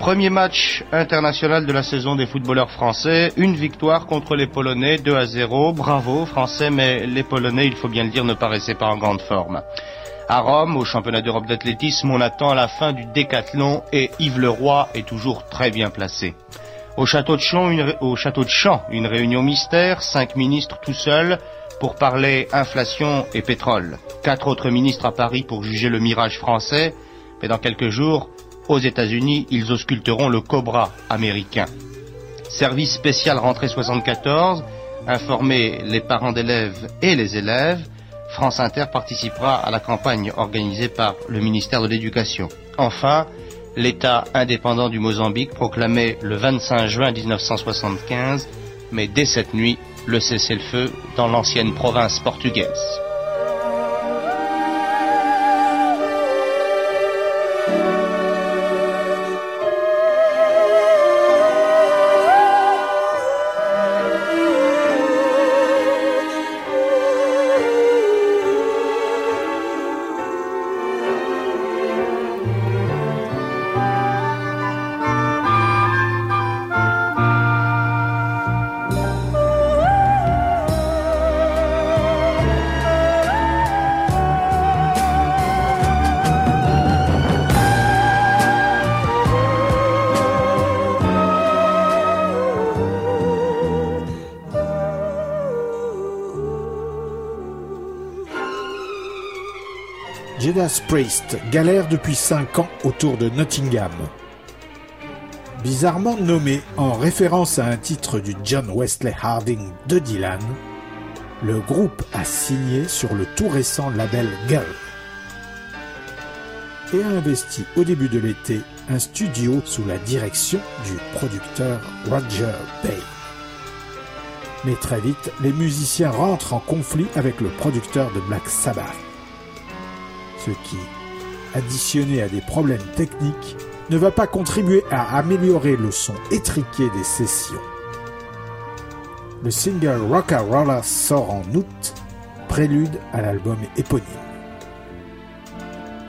Premier match international de la saison des footballeurs français, une victoire contre les Polonais 2 à 0. Bravo français, mais les Polonais, il faut bien le dire, ne paraissaient pas en grande forme. À Rome, au championnat d'Europe d'athlétisme, on attend la fin du décathlon et Yves Leroy est toujours très bien placé. Au château de Champ, une, une réunion mystère, cinq ministres tout seuls pour parler inflation et pétrole. Quatre autres ministres à Paris pour juger le mirage français, mais dans quelques jours, aux États-Unis, ils ausculteront le Cobra américain. Service spécial rentrée 74, informer les parents d'élèves et les élèves. France Inter participera à la campagne organisée par le ministère de l'Éducation. Enfin, l'État indépendant du Mozambique proclamé le 25 juin 1975, mais dès cette nuit, le cessez-le-feu dans l'ancienne province portugaise. Priest galère depuis 5 ans autour de Nottingham. Bizarrement nommé en référence à un titre du John Wesley Harding de Dylan, le groupe a signé sur le tout récent label Gull et a investi au début de l'été un studio sous la direction du producteur Roger Bay. Mais très vite, les musiciens rentrent en conflit avec le producteur de Black Sabbath ce qui, additionné à des problèmes techniques, ne va pas contribuer à améliorer le son étriqué des sessions. Le single Rolla sort en août, prélude à l'album éponyme.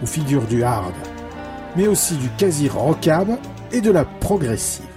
Où figure du hard, mais aussi du quasi rockab et de la progressive.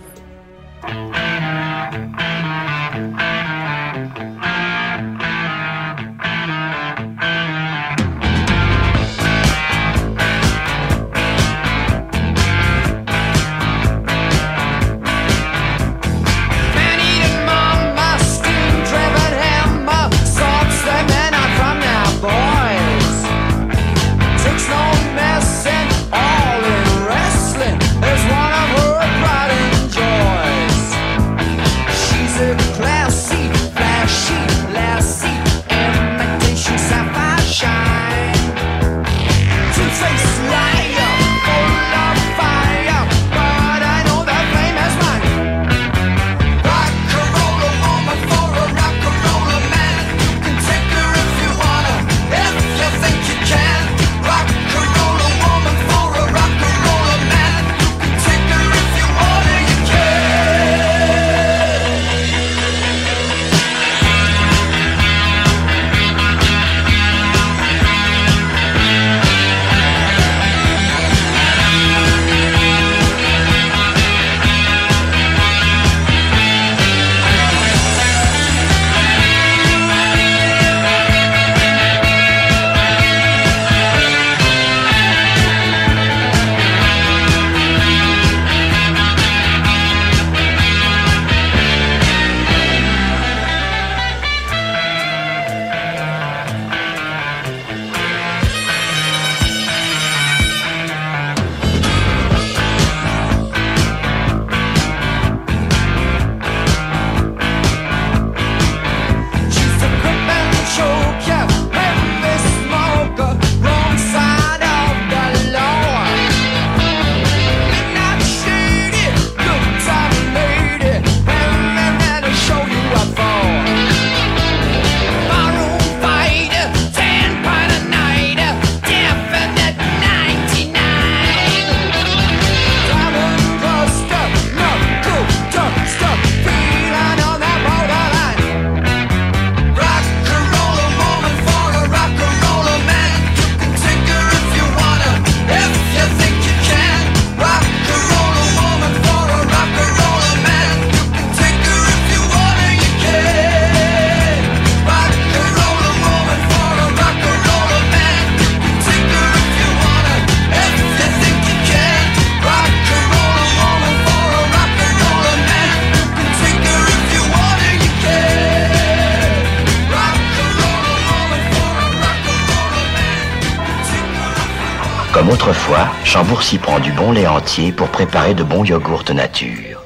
Autrefois, Chambourcy prend du bon lait entier pour préparer de bons yogourts nature.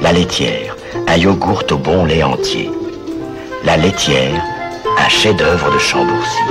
La laitière, un yogourt au bon lait entier. La laitière, un chef-d'œuvre de Chambourcy.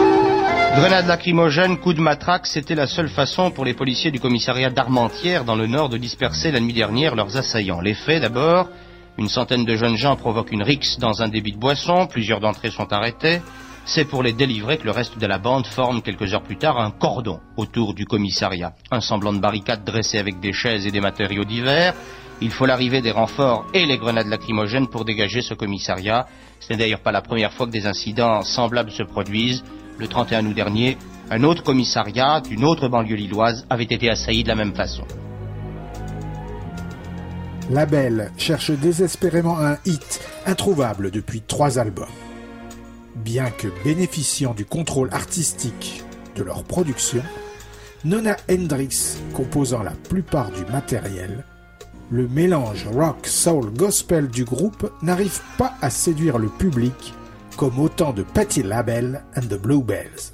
Grenade lacrymogène, coup de matraque, c'était la seule façon pour les policiers du commissariat d'Armentières dans le nord de disperser la nuit dernière leurs assaillants. Les faits d'abord, une centaine de jeunes gens provoquent une rixe dans un débit de boisson, plusieurs d'entre eux sont arrêtés. C'est pour les délivrer que le reste de la bande forme quelques heures plus tard un cordon autour du commissariat. Un semblant de barricade dressé avec des chaises et des matériaux divers. Il faut l'arrivée des renforts et les grenades lacrymogènes pour dégager ce commissariat. Ce n'est d'ailleurs pas la première fois que des incidents semblables se produisent. Le 31 août dernier, un autre commissariat d'une autre banlieue lilloise avait été assailli de la même façon. La Belle cherche désespérément un hit introuvable depuis trois albums bien que bénéficiant du contrôle artistique de leur production, Nona Hendrix composant la plupart du matériel, le mélange rock, soul, gospel du groupe n'arrive pas à séduire le public comme autant de Patti LaBelle and the Bluebells.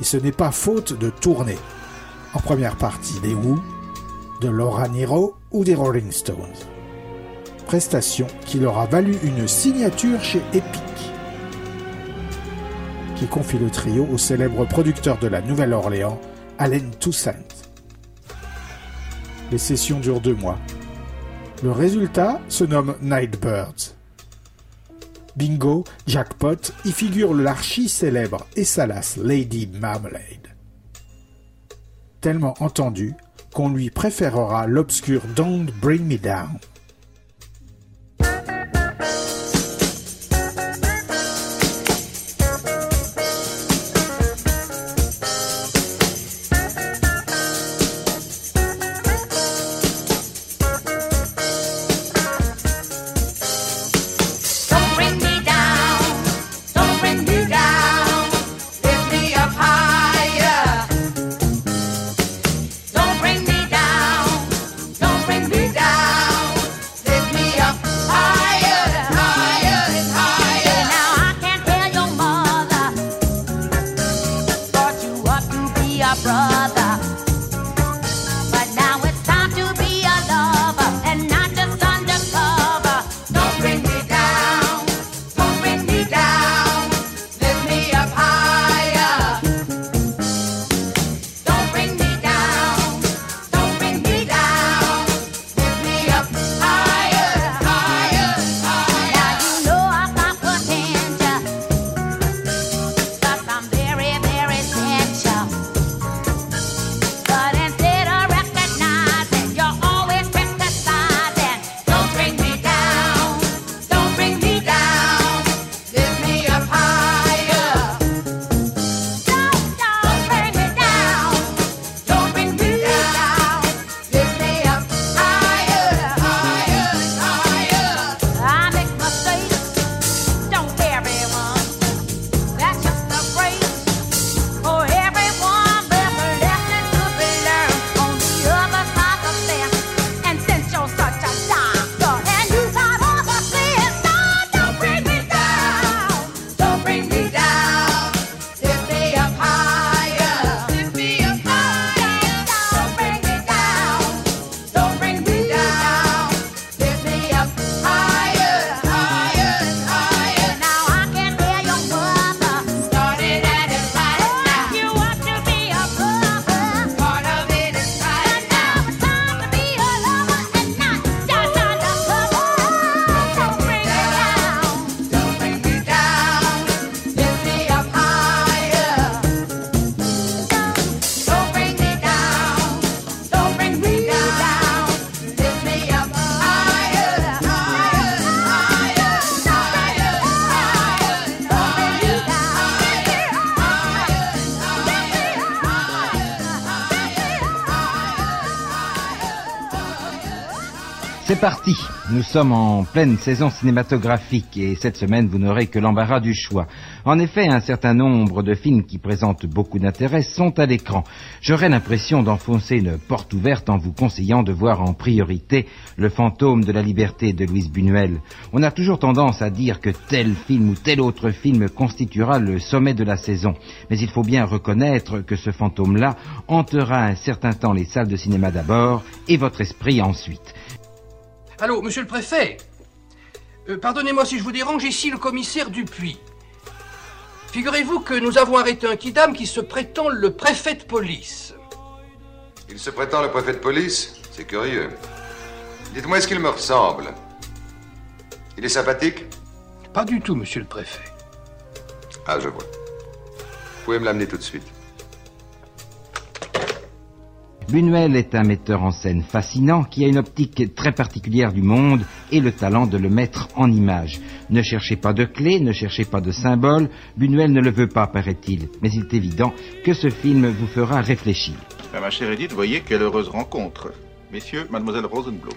Et ce n'est pas faute de tourner, en première partie des Who, de Laura Niro ou des Rolling Stones. Prestation qui leur a valu une signature chez Epic qui confie le trio au célèbre producteur de la Nouvelle-Orléans, Allen Toussaint. Les sessions durent deux mois. Le résultat se nomme Nightbirds. Bingo, jackpot, y figure l'archi-célèbre et salace Lady Marmalade. Tellement entendu qu'on lui préférera l'obscur Don't Bring Me Down. C'est parti Nous sommes en pleine saison cinématographique et cette semaine vous n'aurez que l'embarras du choix. En effet, un certain nombre de films qui présentent beaucoup d'intérêt sont à l'écran. J'aurais l'impression d'enfoncer une porte ouverte en vous conseillant de voir en priorité Le fantôme de la liberté de Louise Buñuel. On a toujours tendance à dire que tel film ou tel autre film constituera le sommet de la saison. Mais il faut bien reconnaître que ce fantôme-là hantera un certain temps les salles de cinéma d'abord et votre esprit ensuite. Allô, monsieur le préfet euh, Pardonnez-moi si je vous dérange, ici le commissaire Dupuis. Figurez-vous que nous avons arrêté un kidam qui se prétend le préfet de police. Il se prétend le préfet de police? C'est curieux. Dites-moi, est-ce qu'il me ressemble? Il est sympathique? Pas du tout, monsieur le préfet. Ah, je vois. Vous pouvez me l'amener tout de suite. Buñuel est un metteur en scène fascinant qui a une optique très particulière du monde et le talent de le mettre en image. Ne cherchez pas de clés, ne cherchez pas de symboles, Buñuel ne le veut pas, paraît-il, mais il est évident que ce film vous fera réfléchir. Ah, ma chère Edith, voyez quelle heureuse rencontre. Messieurs, mademoiselle Rosenblum.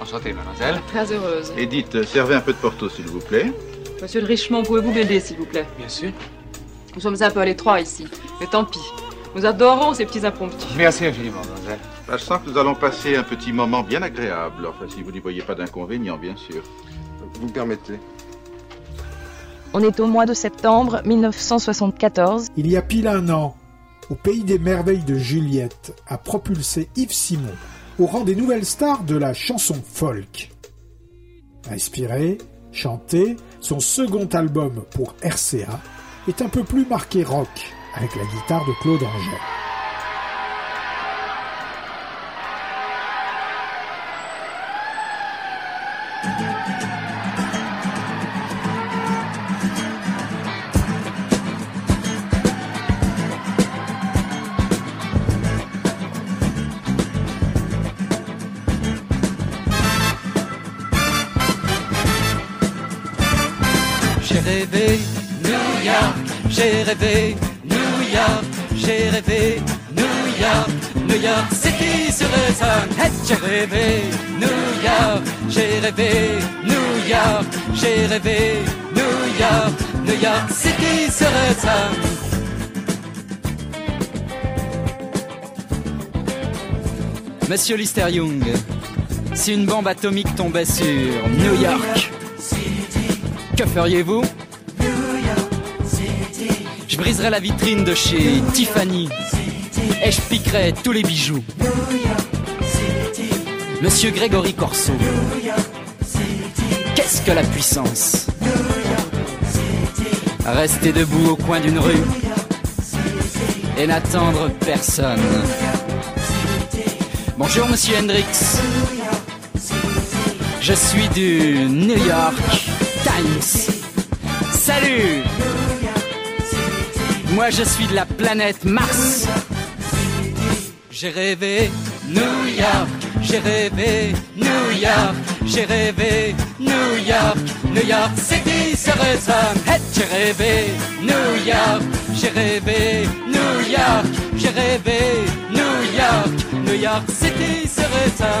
Enchantée, mademoiselle. Très heureuse. Edith, servez un peu de Porto, s'il vous plaît. Monsieur de Richemont, pouvez-vous m'aider, s'il vous plaît? Bien sûr. Nous sommes un peu à l'étroit ici, mais tant pis. Nous adorons ces petits impromptus. Merci infiniment, mademoiselle. Bah, je sens que nous allons passer un petit moment bien agréable. Enfin, si vous n'y voyez pas d'inconvénient, bien sûr. Vous me permettez On est au mois de septembre 1974. Il y a pile un an, au pays des merveilles de Juliette a propulsé Yves Simon au rang des nouvelles stars de la chanson folk. Inspiré, chanté, son second album pour RCA est un peu plus marqué rock avec la guitare de Claude Angèle. J'ai rêvé rêvé New York, New York City sur le sun. J'ai rêvé. New York, j'ai rêvé. New York, j'ai rêvé. New York, New York City sur le. Monsieur Lister Young, si une bombe atomique tombait sur New York, que feriez-vous? Je briserais la vitrine de chez Tiffany et je piquerais tous les bijoux. Monsieur Grégory Corso, qu'est-ce que la puissance? Rester debout au coin d'une rue et n'attendre personne. Bonjour Monsieur Hendrix. Je suis du New York Times. Salut Moi je suis de la planète Mars. J'ai rêvé New York, j'ai rêvé New York, j'ai rêvé New York, New York City serait ça. Hey, j'ai rêvé New York, j'ai rêvé New York, j'ai rêvé New York, New York City serait ça.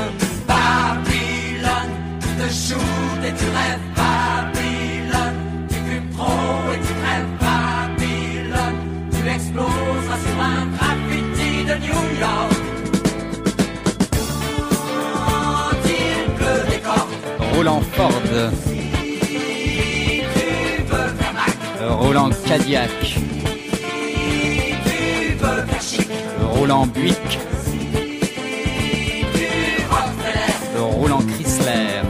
Babylone, tu te shootes et tu rêves Babylone, tu fumes trop Roland Ford, Roland Cadillac, Roland Buick, Roland Chrysler.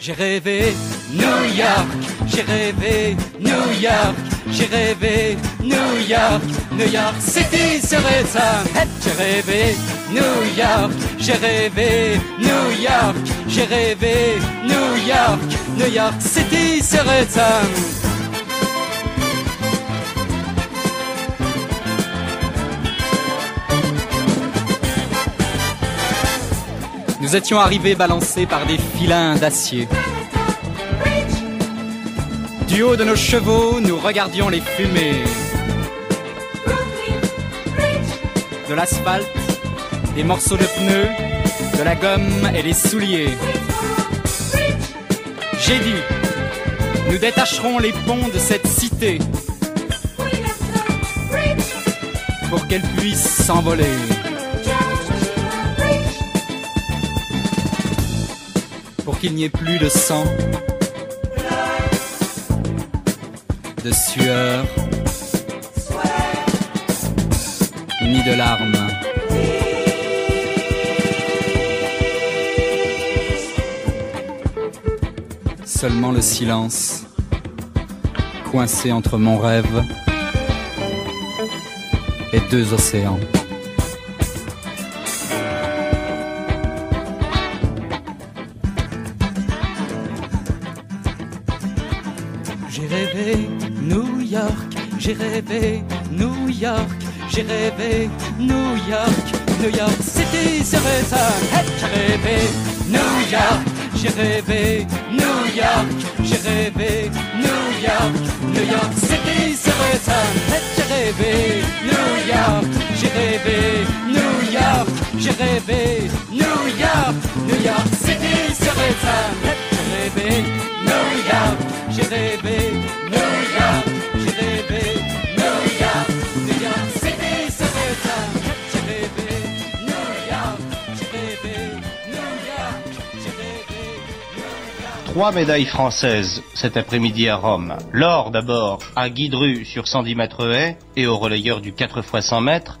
J'ai rêvé New York, j'ai rêvé New York, j'ai rêvé New York, New York City serait ça. Hey, J'ai rêvé New York, j'ai rêvé New York, j'ai rêvé New York, New York City serait ça. Nous étions arrivés balancés par des filins d'acier. Du haut de nos chevaux, nous regardions les fumées. De l'asphalte, des morceaux de pneus, de la gomme et des souliers. J'ai dit, nous détacherons les ponts de cette cité pour qu'elle puisse s'envoler. Pour qu'il n'y ait plus de sang, de sueur, ni de larmes. Seulement le silence, coincé entre mon rêve et deux océans. J'ai rêvé New York, j'ai rêvé New York, j'ai rêvé New York, New York City serait ça. J'ai rêvé New York, j'ai rêvé New York, j'ai rêvé New York, New York City serait ça. J'ai rêvé New York, j'ai rêvé New York, j'ai rêvé New York, New York City serait ça. J'ai rêvé New York, j'ai rêvé New York, Trois médailles françaises cet après-midi à Rome. L'or d'abord à Guy Dru sur 110 mètres haies et au relayeur du 4 x 100 mètres.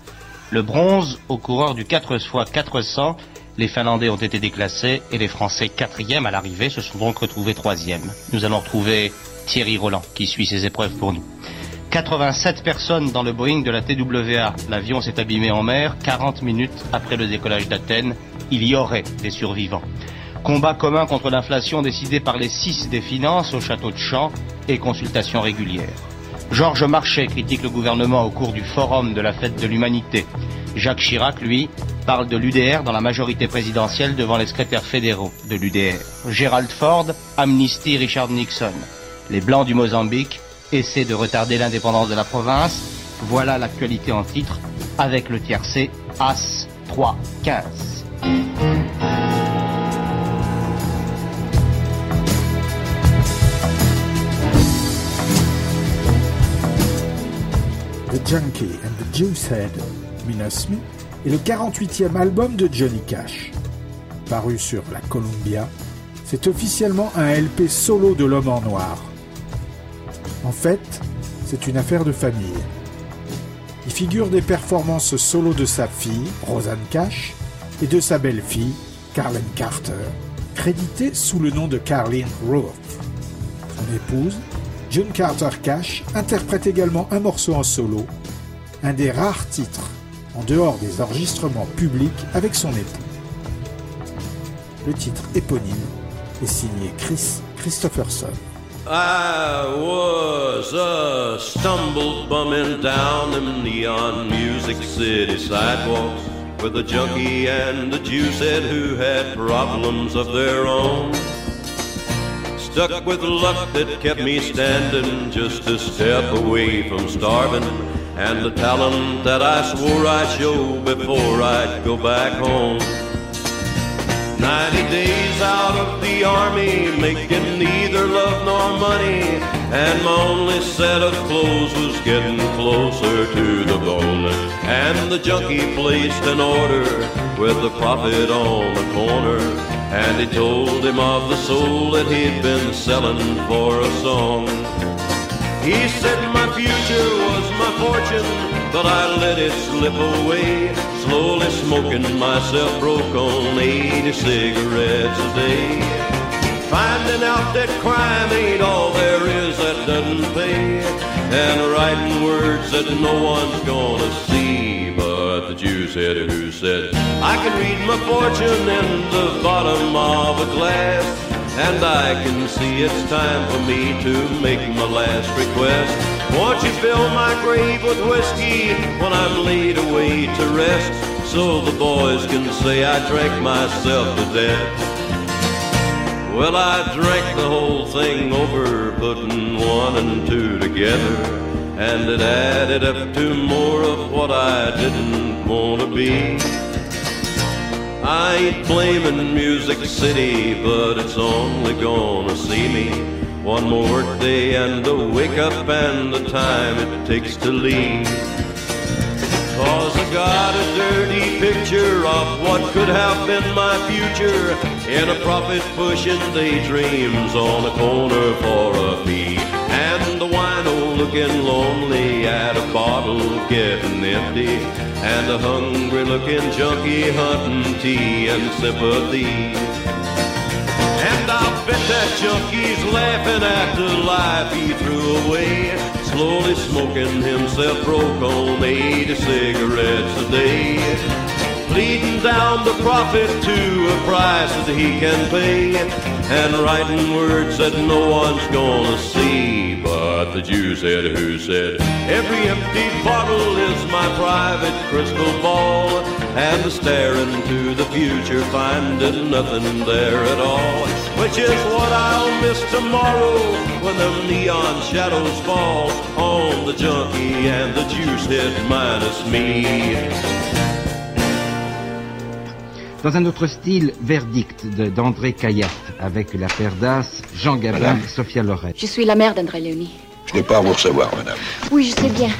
Le bronze au coureur du 4 x 400. Les Finlandais ont été déclassés et les Français quatrièmes à l'arrivée se sont donc retrouvés troisièmes. Nous allons retrouver Thierry Roland qui suit ces épreuves pour nous. 87 personnes dans le Boeing de la TWA. L'avion s'est abîmé en mer 40 minutes après le décollage d'Athènes. Il y aurait des survivants. Combat commun contre l'inflation décidé par les six des finances au château de Champs et consultation régulière. Georges Marchais critique le gouvernement au cours du forum de la fête de l'humanité. Jacques Chirac, lui, parle de l'UDR dans la majorité présidentielle devant les secrétaires fédéraux de l'UDR. Gerald Ford amnistie Richard Nixon. Les Blancs du Mozambique essaient de retarder l'indépendance de la province. Voilà l'actualité en titre avec le tiercé As 3 The Junkie and the Juicehead, Minus Me, est le 48e album de Johnny Cash. Paru sur la Columbia, c'est officiellement un LP solo de l'homme en noir. En fait, c'est une affaire de famille. Il figure des performances solo de sa fille, Rosanne Cash, et de sa belle-fille, Carlin Carter, créditée sous le nom de Carlin Roth. Son épouse, June Carter Cash, interprète également un morceau en solo, un des rares titres en dehors des enregistrements publics avec son époux. Le titre éponyme est signé Chris Christopherson. I was a stumbled bumming down them neon music city sidewalks with a junkie and a Jewshead who had problems of their own. Stuck with luck that kept me standing just a step away from starving and the talent that I swore I'd show before I'd go back home. Ninety days out of the army, making neither love nor money, and my only set of clothes was getting closer to the bone. And the junkie placed an order with the prophet on the corner, and he told him of the soul that he'd been selling for a song. He said my future was my fortune, but I let it slip away. Slowly smoking myself broke on 80 cigarettes a day. Finding out that crime ain't all there is that doesn't pay. And writing words that no one's gonna see. The Jew's it who said, I can read my fortune in the bottom of a glass. And I can see it's time for me to make my last request. Won't you fill my grave with whiskey when I'm laid away to rest? So the boys can say I drank myself to death. Well, I drank the whole thing over, putting one and two together. And it added up to more of what I didn't want to be. I ain't blaming Music City, but it's only gonna see me one more workday and the wake up and the time it takes to leave. Cause I got a dirty picture of what could have been my future in a profit pushing daydreams on a corner for a fee. And the looking lonely at a bottle getting empty. And a hungry looking junkie hunting tea and sympathy. And I'll bet that junkie's laughing at the life he threw away. Slowly smoking himself broke on 80 cigarettes a day leading down the profit to a price that he can pay, and writing words that no one's gonna see. But the Jew said, who said, every empty bottle is my private crystal ball, and staring to the future, finding nothing there at all, which is what I'll miss tomorrow when the neon shadows fall on the junkie and the juice head minus me. Dans un autre style, Verdict d'André Caillat, avec la paire d'As, Jean Gabin, Sophia Loret. Je suis la mère d'André Léonie. Je n'ai pas à vous recevoir, madame. Oui, je sais bien.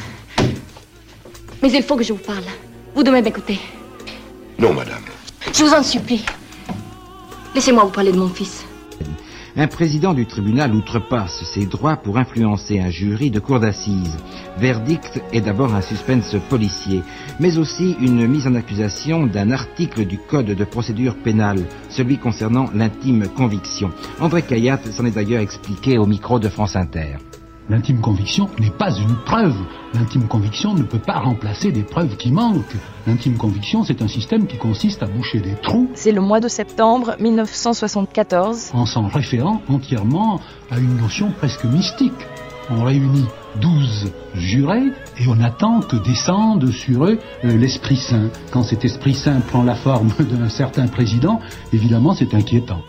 Mais il faut que je vous parle. Vous devez m'écouter. Non, madame. Je vous en supplie. Laissez-moi vous parler de mon fils. Un président du tribunal outrepasse ses droits pour influencer un jury de cour d'assises. Verdict est d'abord un suspense policier, mais aussi une mise en accusation d'un article du Code de procédure pénale, celui concernant l'intime conviction. André Cayatte s'en est d'ailleurs expliqué au micro de France Inter. L'intime conviction n'est pas une preuve. L'intime conviction ne peut pas remplacer des preuves qui manquent. L'intime conviction, c'est un système qui consiste à boucher des trous. C'est le mois de septembre 1974. En s'en référant entièrement à une notion presque mystique. On réunit douze jurés et on attend que descende sur eux euh, l'Esprit Saint. Quand cet Esprit Saint prend la forme d'un certain président, évidemment c'est inquiétant.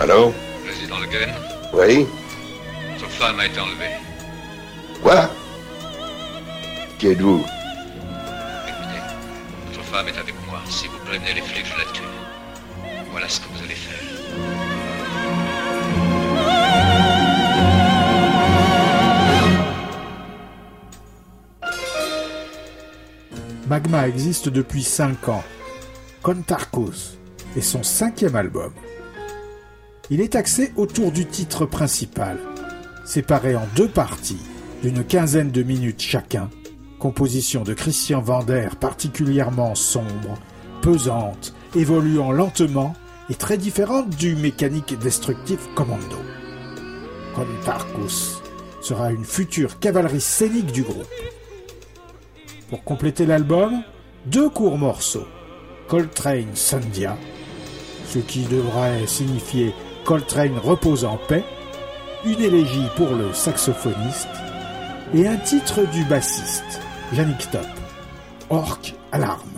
Allô? Président Le Guen Oui? Votre femme a été enlevée. Quoi? Qui êtes-vous? Écoutez, votre femme est avec moi. Si vous prévenez les flics, je la tue. Voilà ce que vous allez faire. Magma existe depuis 5 ans. Contarcos est son cinquième album. Il est axé autour du titre principal, séparé en deux parties d'une quinzaine de minutes chacun, composition de Christian Vander particulièrement sombre, pesante, évoluant lentement et très différente du mécanique destructif Commando. Contarcus sera une future cavalerie scénique du groupe. Pour compléter l'album, deux courts morceaux, Coltrane Sandia, ce qui devrait signifier Coltrane repose en paix, une élégie pour le saxophoniste et un titre du bassiste, Yannick Top, Orc Alarme.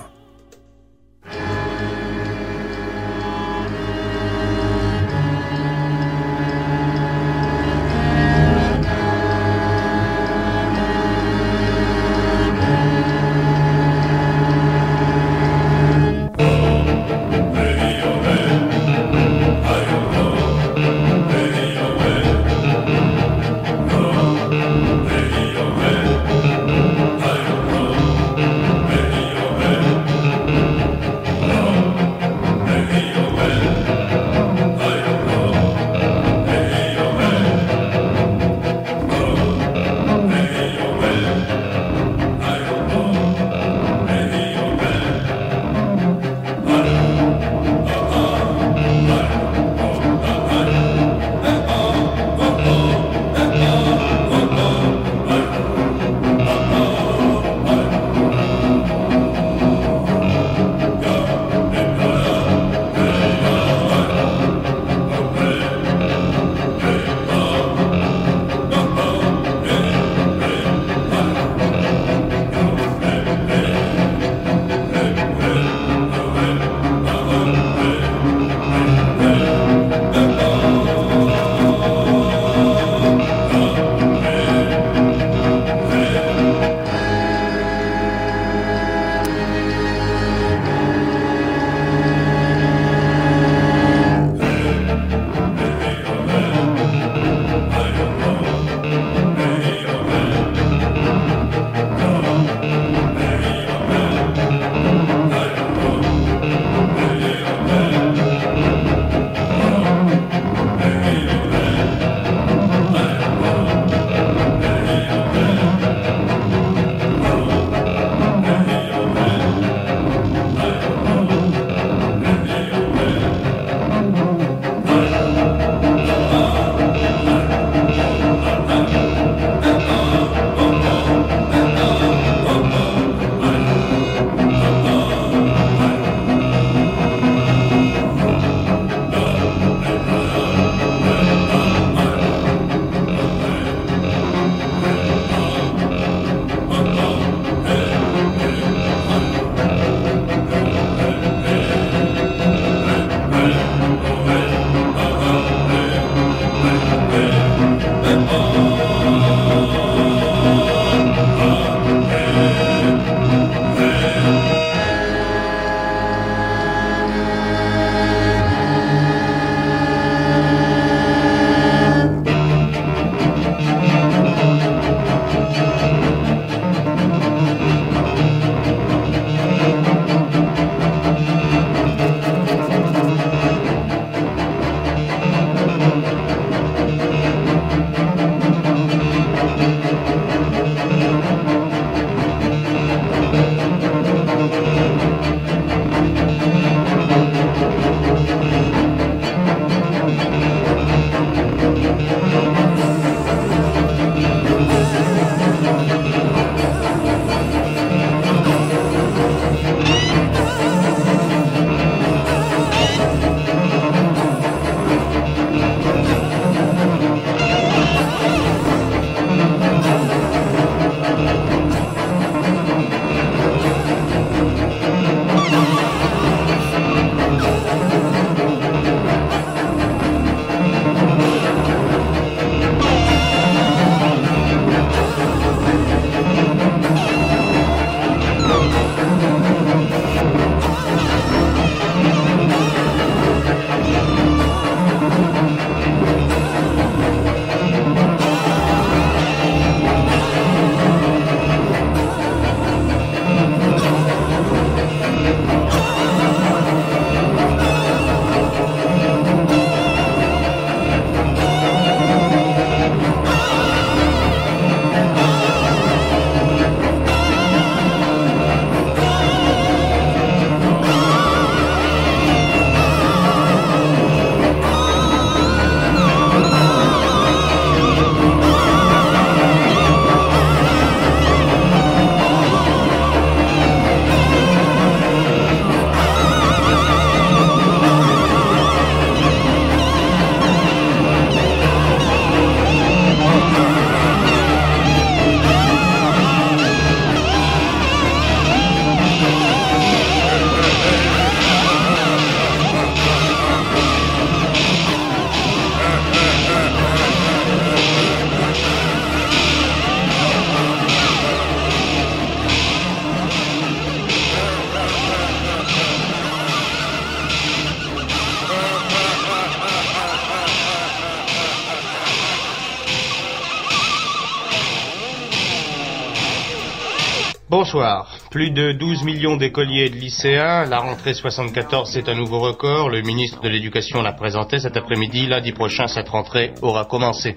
Bonsoir. Plus de 12 millions d'écoliers et de lycéens. La rentrée 74, c'est un nouveau record. Le ministre de l'Éducation l'a présenté cet après-midi. Lundi prochain, cette rentrée aura commencé.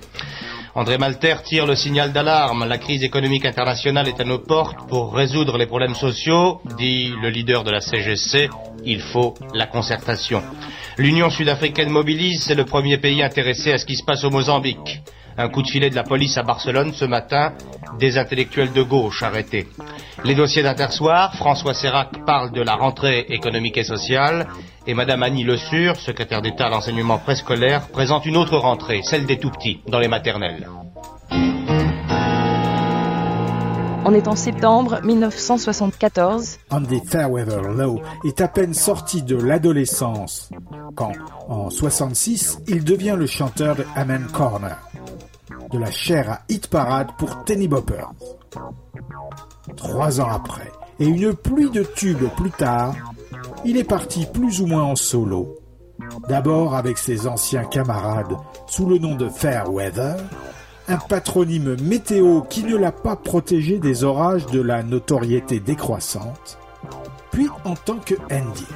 André Malter tire le signal d'alarme. La crise économique internationale est à nos portes. Pour résoudre les problèmes sociaux, dit le leader de la CGC, il faut la concertation. L'Union sud-africaine mobilise, c'est le premier pays intéressé à ce qui se passe au Mozambique. Un coup de filet de la police à Barcelone ce matin, des intellectuels de gauche arrêtés. Les dossiers d'Intersoir, François Sérac parle de la rentrée économique et sociale, et Madame Annie Le Sur, secrétaire d'État à l'enseignement préscolaire, présente une autre rentrée, celle des tout-petits, dans les maternelles. On est en septembre 1974. Andy Fairweather Lowe est à peine sorti de l'adolescence quand, en 66, il devient le chanteur de Amen Corner, la chair à hit parade pour Tenny Boppers. Trois ans après, et une pluie de tubes plus tard, il est parti plus ou moins en solo. D'abord avec ses anciens camarades sous le nom de Fairweather, un patronyme météo qui ne l'a pas protégé des orages de la notoriété décroissante, puis en tant que Andy.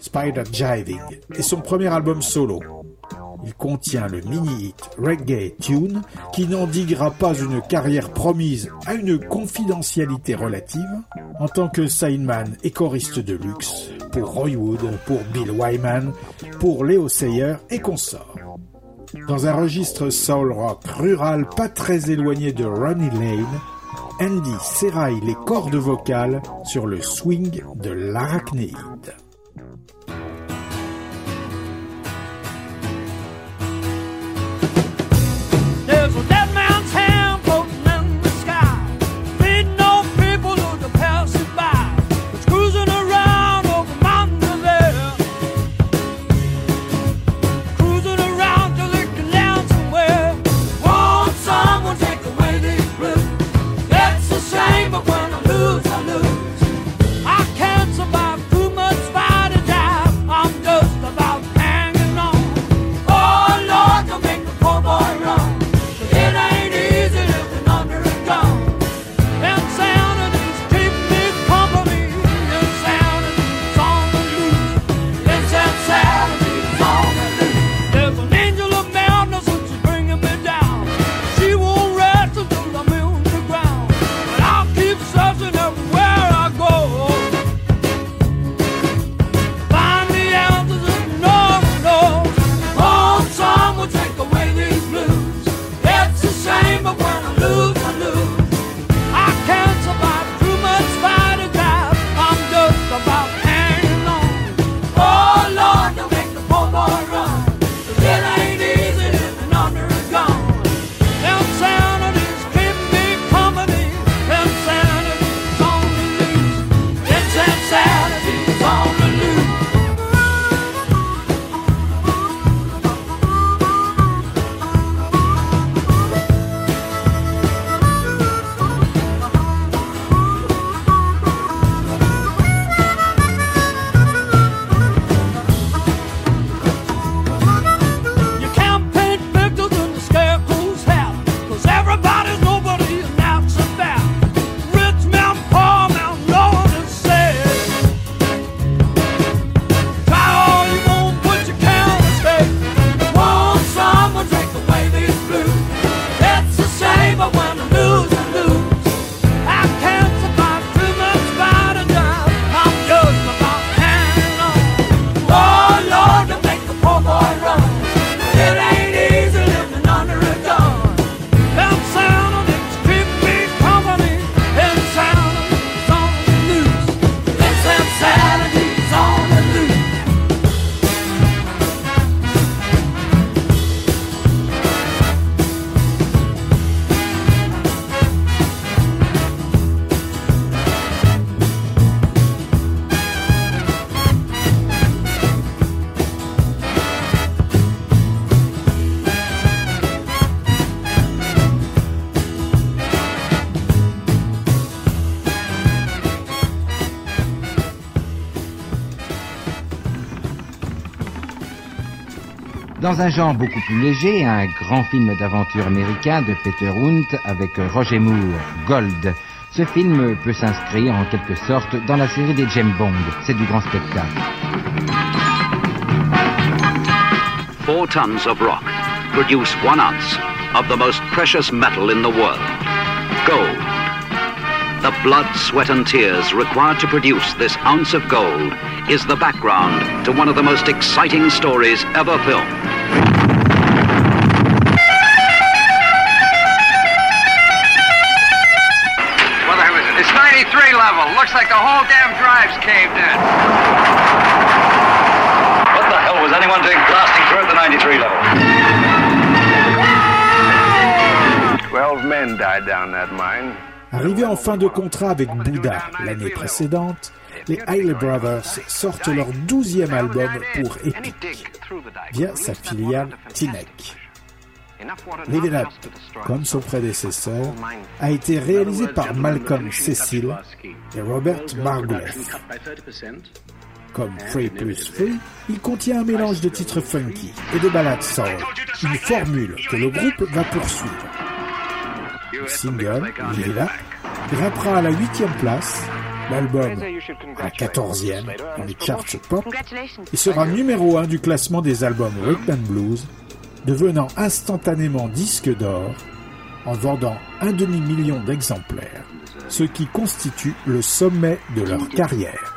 Spider Jiving est son premier album solo. Il contient le mini-hit Reggae Tune qui n'endiguera pas une carrière promise à une confidentialité relative en tant que signman et choriste de luxe pour Roy Wood, pour Bill Wyman, pour Leo Sayer et consorts. Dans un registre soul rock rural pas très éloigné de Ronnie Lane, Andy serraille les cordes vocales sur le swing de l'arachnéide. Dans un genre beaucoup plus léger, un grand film d'aventure américain de Peter Hunt avec Roger Moore, Gold. Ce film peut s'inscrire en quelque sorte dans la série des James Bond. C'est du grand spectacle. Four tons of rock produce one ounce of the most precious metal in the world gold. The blood, sweat, and tears required to produce this ounce of gold is the background to one of the most exciting stories ever filmed. Looks like the whole damn drive's caved in. What the hell was anyone doing blasting through at the 93 level? Twelve men died down that mine. Arrivés en fin de contrat avec Bouddha l'année précédente, les Haile Brothers sortent leur douzième album pour Epic via sa filiale Tinek. Live It Up, comme son prédécesseur, a été réalisé par Malcolm Cecil et Robert Margouleff. Comme Free Plus Free, il contient un mélange de titres funky et de ballades soul, une formule que le groupe va poursuivre. Le single, Up, grimpera à la huitième place, l'album la quatorzième dans les charts pop, et sera numéro un du classement des albums Rhythm and Blues, devenant instantanément disque d'or en vendant un demi-million d'exemplaires, ce qui constitue le sommet de leur carrière.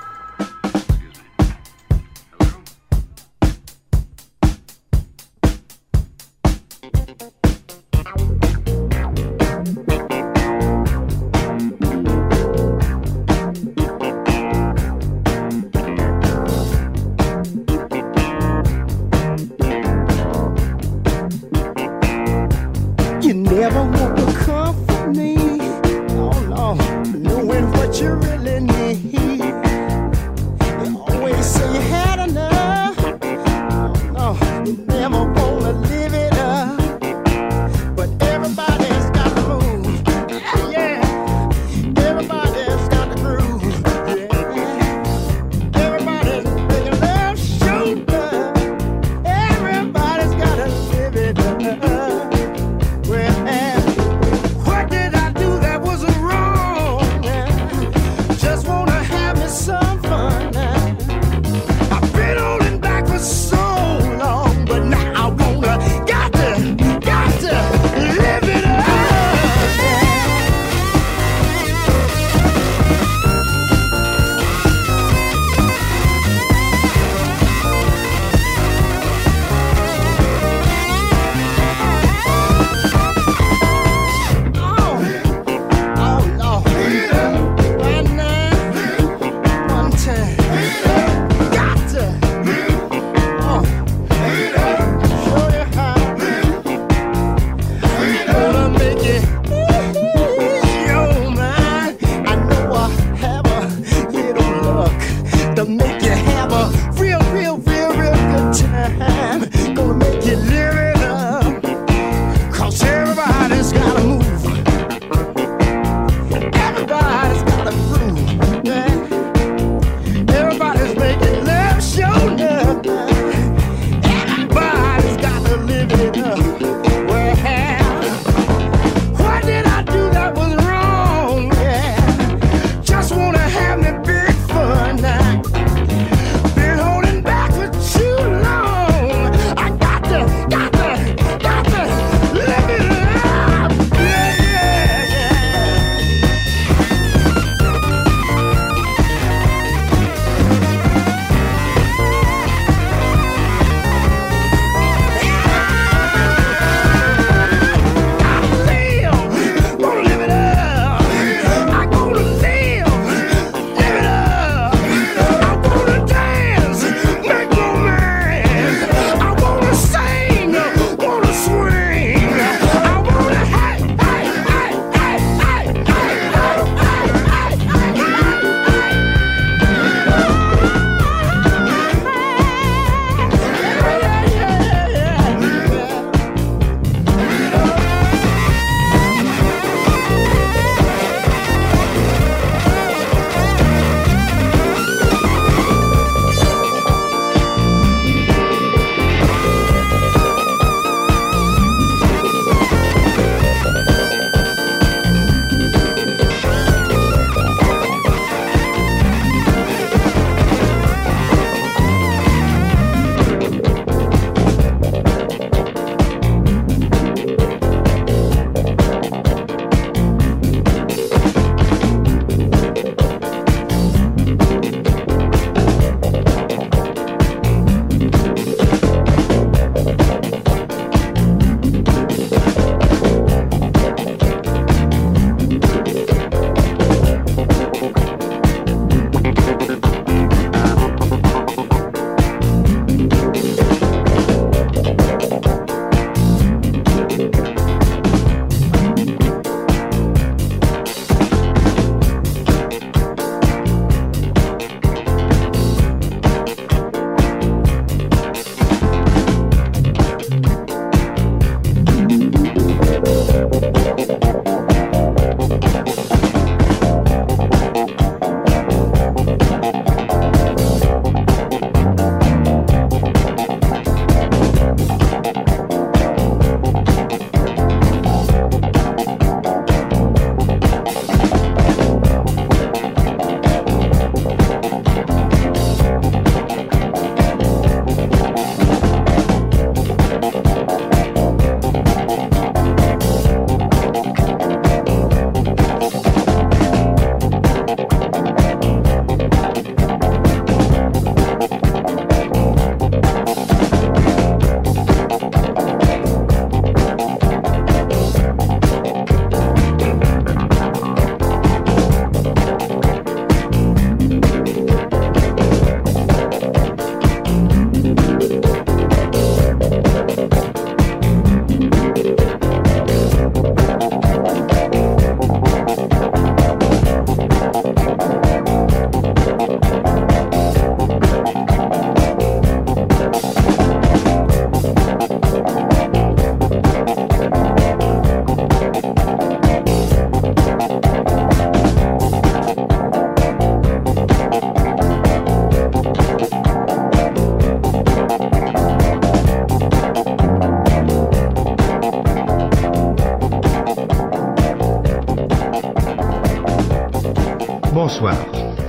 Bonsoir.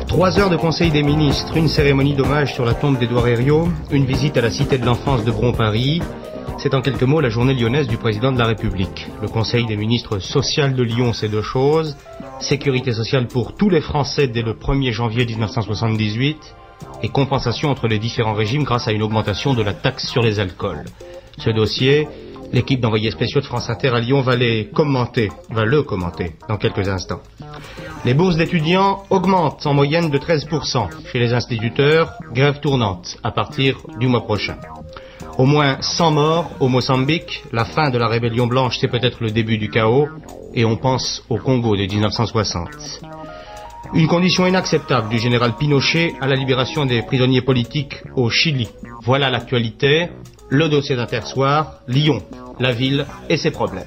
Trois heures de conseil des ministres, une cérémonie d'hommage sur la tombe d'Édouard Herriot, une visite à la cité de l'enfance de Bron-Paris. C'est en quelques mots la journée lyonnaise du président de la République. Le conseil des ministres social de Lyon, c'est deux choses. Sécurité sociale pour tous les Français dès le 1er janvier 1978 et compensation entre les différents régimes grâce à une augmentation de la taxe sur les alcools. Ce dossier, l'équipe d'envoyés spéciaux de France Inter à Lyon va le commenter dans quelques instants. Les bourses d'étudiants augmentent en moyenne de 13%. Chez les instituteurs, grève tournante à partir du mois prochain. Au moins 100 morts au Mozambique, la fin de la rébellion blanche c'est peut-être le début du chaos, et on pense au Congo de 1960. Une condition inacceptable du général Pinochet à la libération des prisonniers politiques au Chili. Voilà l'actualité, le dossier d'Intersoir, Lyon, la ville et ses problèmes.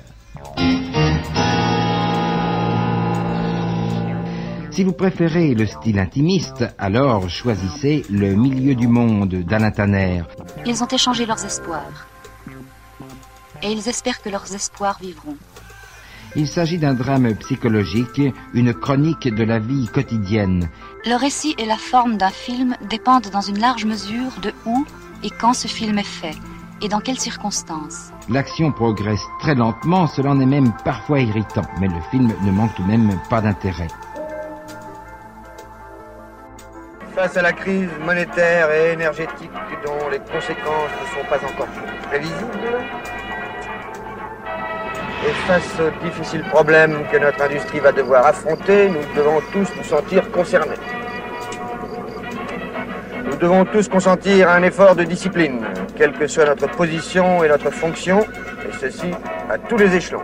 Si vous préférez le style intimiste, alors choisissez Le milieu du monde d'Alain Tanner. Ils ont échangé leurs espoirs. Et ils espèrent que leurs espoirs vivront. Il s'agit d'un drame psychologique, une chronique de la vie quotidienne. Le récit et la forme d'un film dépendent dans une large mesure de où et quand ce film est fait, et dans quelles circonstances. L'action progresse très lentement, cela en est même parfois irritant, mais le film ne manque tout de même pas d'intérêt. Face à la crise monétaire et énergétique dont les conséquences ne sont pas encore prévisibles, et face aux difficiles problèmes que notre industrie va devoir affronter, nous devons tous nous sentir concernés. Nous devons tous consentir à un effort de discipline, quelle que soit notre position et notre fonction, et ceci à tous les échelons.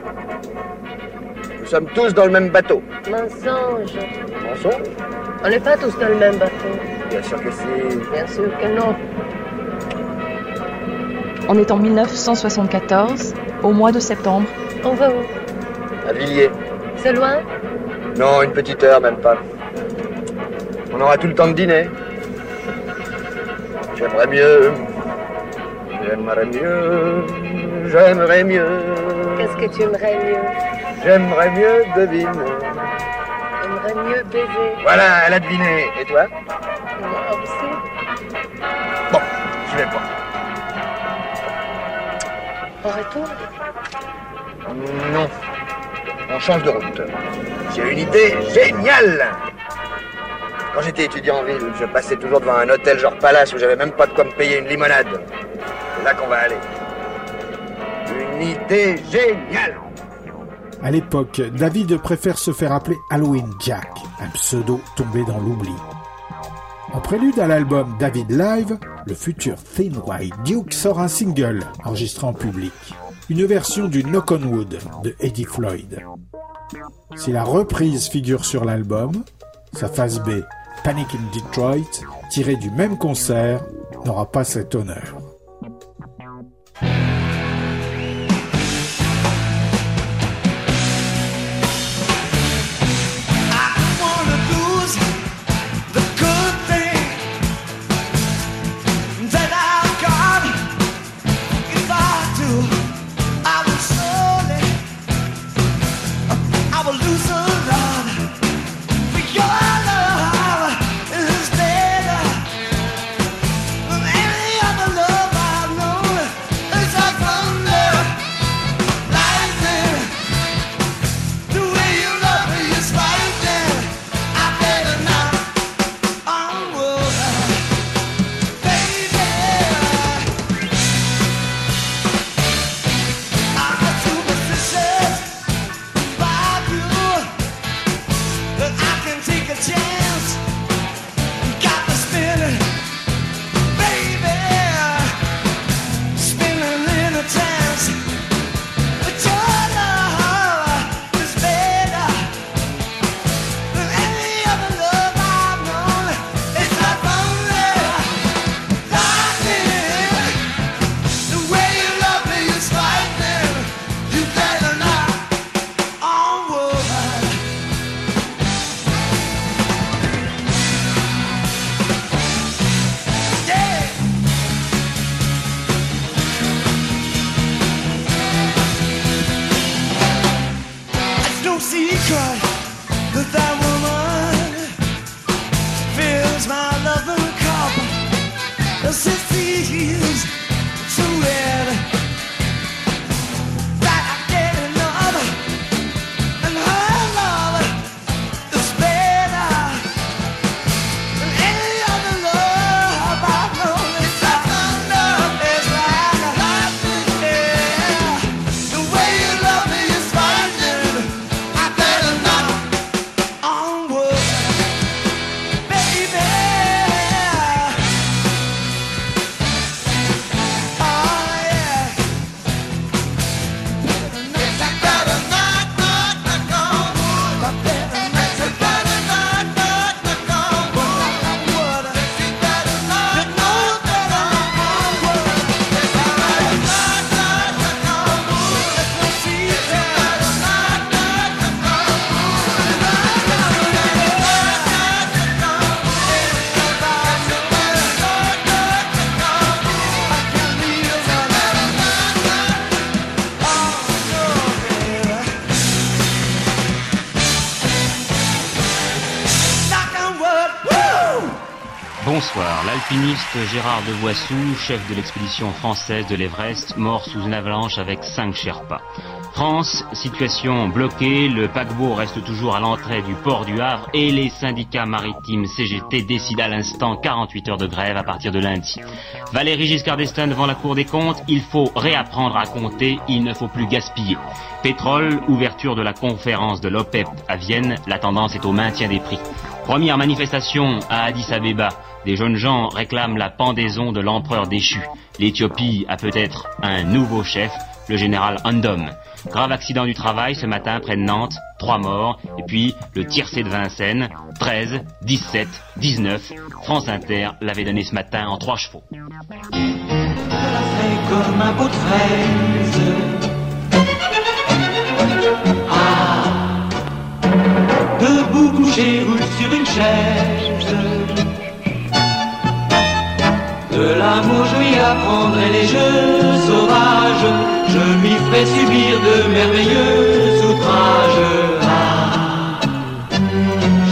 Nous sommes tous dans le même bateau. Mensonge. Mensonge On n'est pas tous dans le même bateau. Bien sûr que si. Bien sûr que non. On est en 1974, au mois de septembre. On va où? À Villiers. C'est loin? Non, une petite heure, même pas. On aura tout le temps de dîner. J'aimerais mieux. J'aimerais mieux. J'aimerais mieux. Qu'est-ce que tu aimerais mieux? J'aimerais mieux deviner. J'aimerais mieux baiser. Voilà, elle a deviné. Et toi? Moi aussi. Bon, je vais pas. On retourne Non. On change de route. J'ai une idée géniale Quand j'étais étudiant en ville, je passais toujours devant un hôtel genre palace où j'avais même pas de quoi me payer une limonade. C'est là qu'on va aller. Une idée géniale À l'époque, David préfère se faire appeler Halloween Jack, un pseudo tombé dans l'oubli. En prélude à l'album David Live, le futur Thin White Duke sort un single enregistré en public, une version du Knock on Wood de Eddie Floyd. Si la reprise figure sur l'album, sa face B, Panic in Detroit, tirée du même concert, n'aura pas cet honneur. Soir. L'alpiniste Gérard de Voissou, chef de l'expédition française de l'Everest, mort sous une avalanche avec cinq Sherpas. France, situation bloquée, le paquebot reste toujours à l'entrée du port du Havre et les syndicats maritimes CGT décident à l'instant 48 heures de grève à partir de lundi. Valérie Giscard d'Estaing devant la Cour des comptes, il faut réapprendre à compter, il ne faut plus gaspiller. Pétrole, ouverture de la conférence de l'OPEP à Vienne, la tendance est au maintien des prix. Première manifestation à Addis Abeba. Des jeunes gens réclament la pendaison de l'empereur déchu. L'Éthiopie a peut-être un nouveau chef, le général Andom. Grave accident du travail ce matin près de Nantes, trois morts, et puis le tiercé de Vincennes, 13, 17, 19. France Inter l'avait donné ce matin en trois chevaux. Couché roule sur une chaise. De l'amour je lui apprendrai les jeux sauvages, je lui ferai subir de merveilleux outrages. Ah,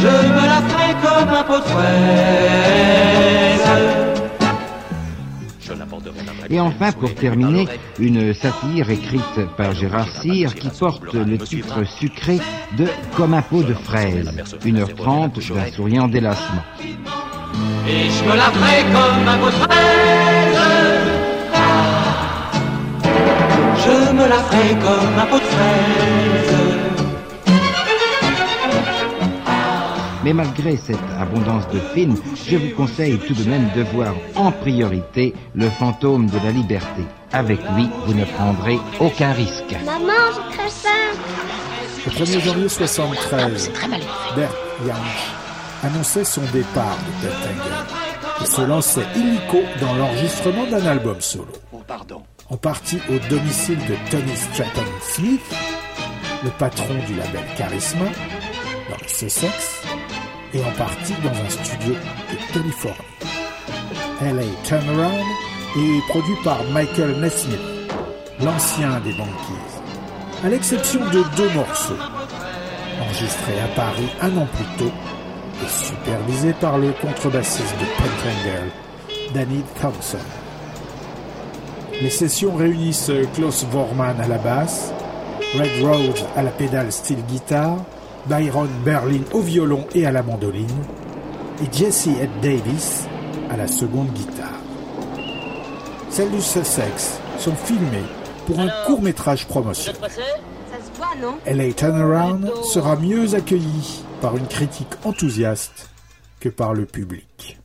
je me la ferai comme un pot de fraise. Et enfin, pour terminer, une satire écrite par Gérard Cyr qui porte le titre sucré de Comme un pot de fraise, 1h30 d'un souriant délassement. Et je me la ferai comme un pot de fraise. Ah, je me la ferai comme un pot de fraise. Mais malgré cette abondance de films, je vous conseille tout de même de voir en priorité Le fantôme de la liberté. Avec lui, vous ne prendrez aucun risque. Maman, j'ai très faim. Le 1er janvier 73, Bert Jansch annonçait son départ de Pentangle et se lançait illico dans l'enregistrement d'un album solo. En partie au domicile de Tony Stratton Smith, le patron du label Charisma, dans le Sussex, et en partie dans un studio de Californie. LA Turnaround est produit par Michael Nesmith, l'ancien des Monkeys, à l'exception de deux morceaux, enregistrés à Paris un an plus tôt et supervisés par le contrebassiste de Pentangle, Danny Thompson. Les sessions réunissent Klaus Vormann à la basse, Red Rhodes à la pédale style guitare, Byron Berlin au violon et à la mandoline, et Jesse Ed Davis à la seconde guitare. Celles du Sussex sont filmées pour un court métrage promotionnel. LA Turnaround sera mieux accueilli par une critique enthousiaste que par le public.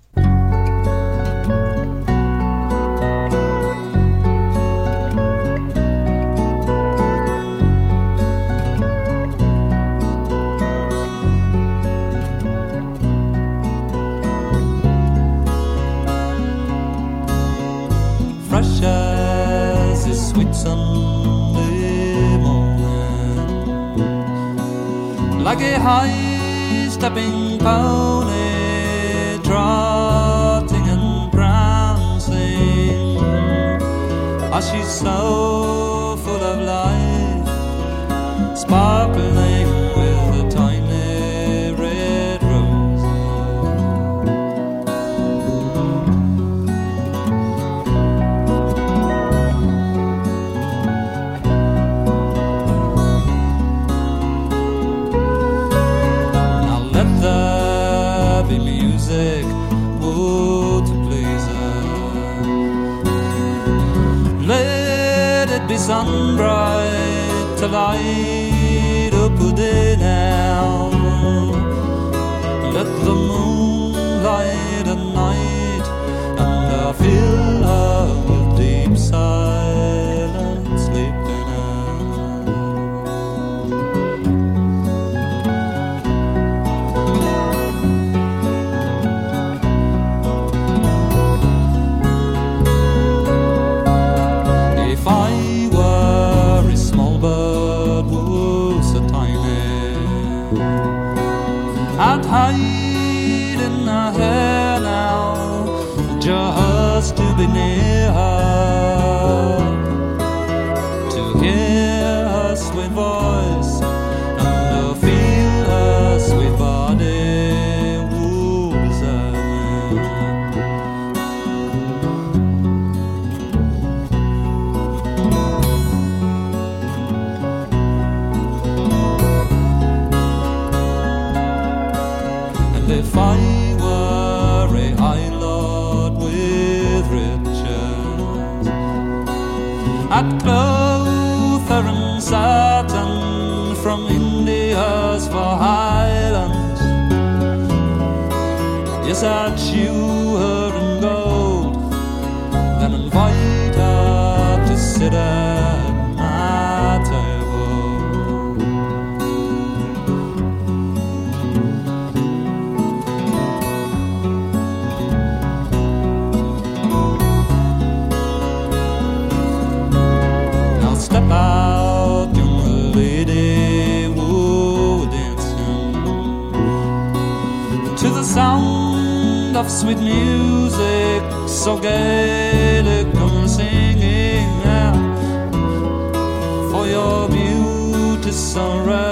Like a high-stepping pony trotting and prancing. Ah, she's so full of life, bright to light If I were a with riches, I'd clothe her satin from India's for highlands. Yes, I'd of sweet music, so Gaelic, come singing out for your beauty sunrise.